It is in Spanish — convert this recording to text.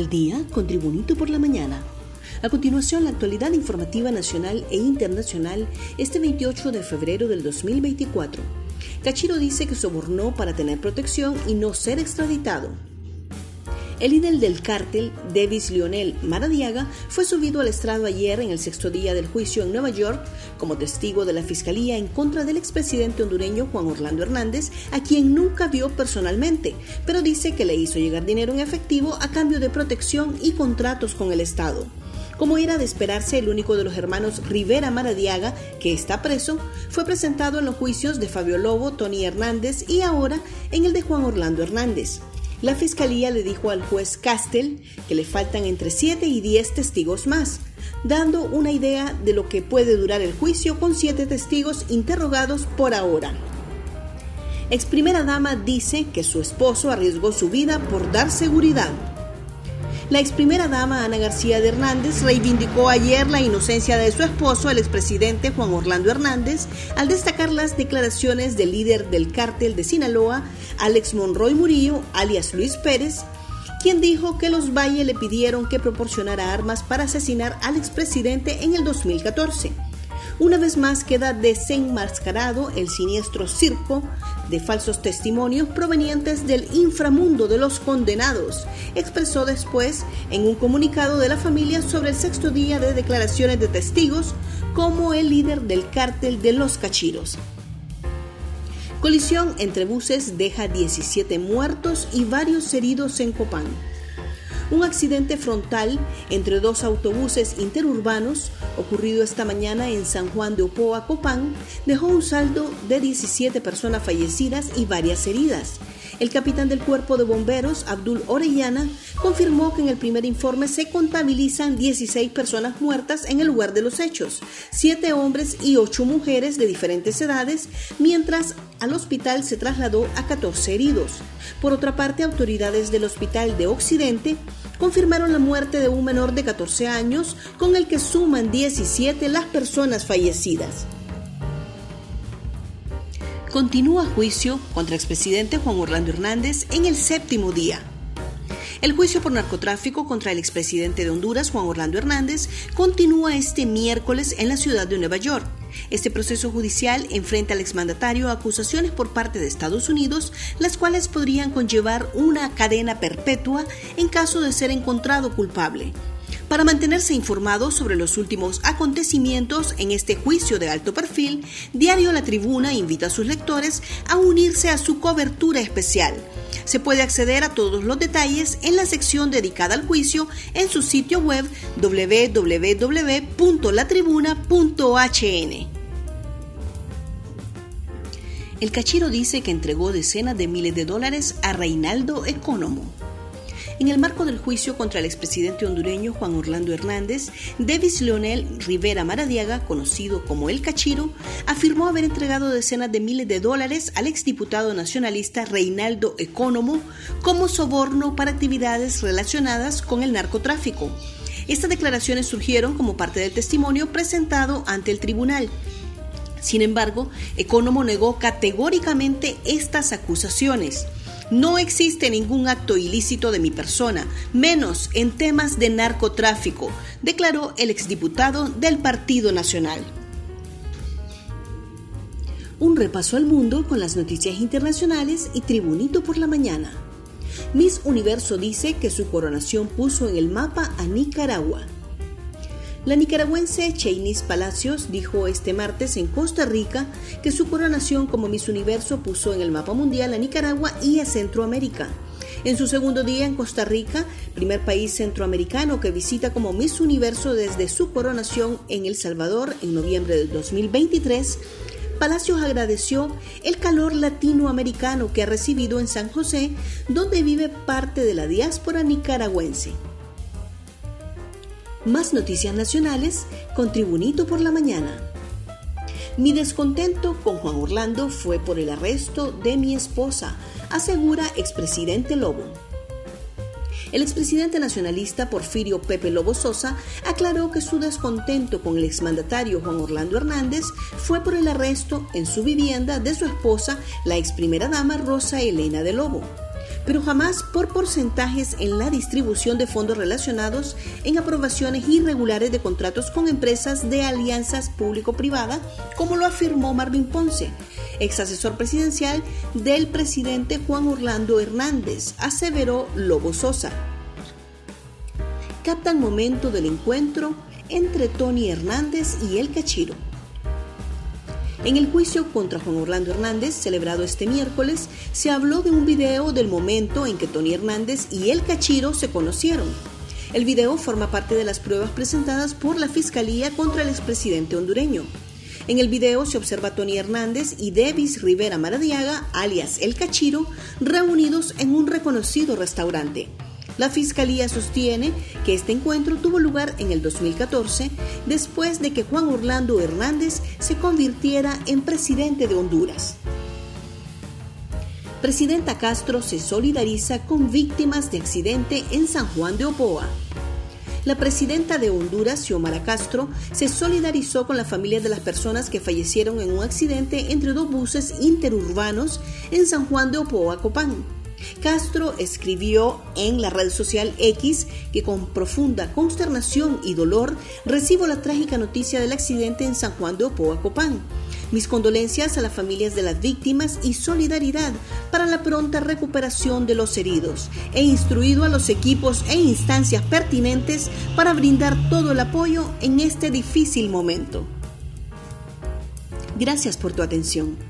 al día con Tribunito por la mañana. A continuación, la actualidad informativa nacional e internacional este 28 de febrero del 2024. Cachiro dice que sobornó para tener protección y no ser extraditado. El líder del cártel, Davis Lionel Maradiaga, fue subido al estrado ayer en el sexto día del juicio en Nueva York como testigo de la fiscalía en contra del expresidente hondureño Juan Orlando Hernández, a quien nunca vio personalmente, pero dice que le hizo llegar dinero en efectivo a cambio de protección y contratos con el Estado. Como era de esperarse, el único de los hermanos Rivera Maradiaga, que está preso, fue presentado en los juicios de Fabio Lobo, Tony Hernández y ahora en el de Juan Orlando Hernández. La fiscalía le dijo al juez Castel que le faltan entre 7 y 10 testigos más, dando una idea de lo que puede durar el juicio con siete testigos interrogados por ahora. Ex primera dama dice que su esposo arriesgó su vida por dar seguridad. La ex primera dama Ana García de Hernández reivindicó ayer la inocencia de su esposo, el expresidente Juan Orlando Hernández, al destacar las declaraciones del líder del cártel de Sinaloa, Alex Monroy Murillo, alias Luis Pérez, quien dijo que los Valle le pidieron que proporcionara armas para asesinar al expresidente en el 2014. Una vez más queda desenmascarado el siniestro circo de falsos testimonios provenientes del inframundo de los condenados, expresó después en un comunicado de la familia sobre el sexto día de declaraciones de testigos como el líder del cártel de los cachiros. Colisión entre buses deja 17 muertos y varios heridos en Copán. Un accidente frontal entre dos autobuses interurbanos ocurrido esta mañana en San Juan de Opoa, Copán, dejó un saldo de 17 personas fallecidas y varias heridas. El capitán del cuerpo de bomberos, Abdul Orellana, confirmó que en el primer informe se contabilizan 16 personas muertas en el lugar de los hechos, 7 hombres y 8 mujeres de diferentes edades, mientras al hospital se trasladó a 14 heridos. Por otra parte, autoridades del Hospital de Occidente confirmaron la muerte de un menor de 14 años, con el que suman 17 las personas fallecidas. Continúa juicio contra expresidente Juan Orlando Hernández en el séptimo día. El juicio por narcotráfico contra el expresidente de Honduras, Juan Orlando Hernández, continúa este miércoles en la ciudad de Nueva York. Este proceso judicial enfrenta al exmandatario acusaciones por parte de Estados Unidos, las cuales podrían conllevar una cadena perpetua en caso de ser encontrado culpable. Para mantenerse informado sobre los últimos acontecimientos en este juicio de alto perfil, Diario La Tribuna invita a sus lectores a unirse a su cobertura especial. Se puede acceder a todos los detalles en la sección dedicada al juicio en su sitio web www.latribuna.hn. El Cachiro dice que entregó decenas de miles de dólares a Reinaldo Economo. En el marco del juicio contra el expresidente hondureño Juan Orlando Hernández, Davis Leonel Rivera Maradiaga, conocido como El Cachiro, afirmó haber entregado decenas de miles de dólares al exdiputado nacionalista Reinaldo Economo como soborno para actividades relacionadas con el narcotráfico. Estas declaraciones surgieron como parte del testimonio presentado ante el tribunal. Sin embargo, Economo negó categóricamente estas acusaciones. No existe ningún acto ilícito de mi persona, menos en temas de narcotráfico, declaró el exdiputado del Partido Nacional. Un repaso al mundo con las noticias internacionales y Tribunito por la mañana. Miss Universo dice que su coronación puso en el mapa a Nicaragua. La nicaragüense Chainis Palacios dijo este martes en Costa Rica que su coronación como Miss Universo puso en el mapa mundial a Nicaragua y a Centroamérica. En su segundo día en Costa Rica, primer país centroamericano que visita como Miss Universo desde su coronación en El Salvador en noviembre del 2023, Palacios agradeció el calor latinoamericano que ha recibido en San José, donde vive parte de la diáspora nicaragüense. Más noticias nacionales con Tribunito por la mañana. Mi descontento con Juan Orlando fue por el arresto de mi esposa, asegura expresidente Lobo. El expresidente nacionalista Porfirio Pepe Lobo Sosa aclaró que su descontento con el exmandatario Juan Orlando Hernández fue por el arresto en su vivienda de su esposa, la ex primera dama Rosa Elena de Lobo. Pero jamás por porcentajes en la distribución de fondos relacionados en aprobaciones irregulares de contratos con empresas de alianzas público-privada, como lo afirmó Marvin Ponce, ex asesor presidencial del presidente Juan Orlando Hernández, aseveró Lobo Sosa. Captan momento del encuentro entre Tony Hernández y el Cachiro. En el juicio contra Juan Orlando Hernández, celebrado este miércoles, se habló de un video del momento en que Tony Hernández y el Cachiro se conocieron. El video forma parte de las pruebas presentadas por la Fiscalía contra el expresidente hondureño. En el video se observa a Tony Hernández y Davis Rivera Maradiaga, alias El Cachiro, reunidos en un reconocido restaurante. La Fiscalía sostiene que este encuentro tuvo lugar en el 2014 después de que Juan Orlando Hernández se convirtiera en presidente de Honduras. Presidenta Castro se solidariza con víctimas de accidente en San Juan de Opoa. La presidenta de Honduras, Xiomara Castro, se solidarizó con la familia de las personas que fallecieron en un accidente entre dos buses interurbanos en San Juan de Opoa, Copán. Castro escribió en la red social X que con profunda consternación y dolor recibo la trágica noticia del accidente en San Juan de Opoa, Copán. Mis condolencias a las familias de las víctimas y solidaridad para la pronta recuperación de los heridos. He instruido a los equipos e instancias pertinentes para brindar todo el apoyo en este difícil momento. Gracias por tu atención.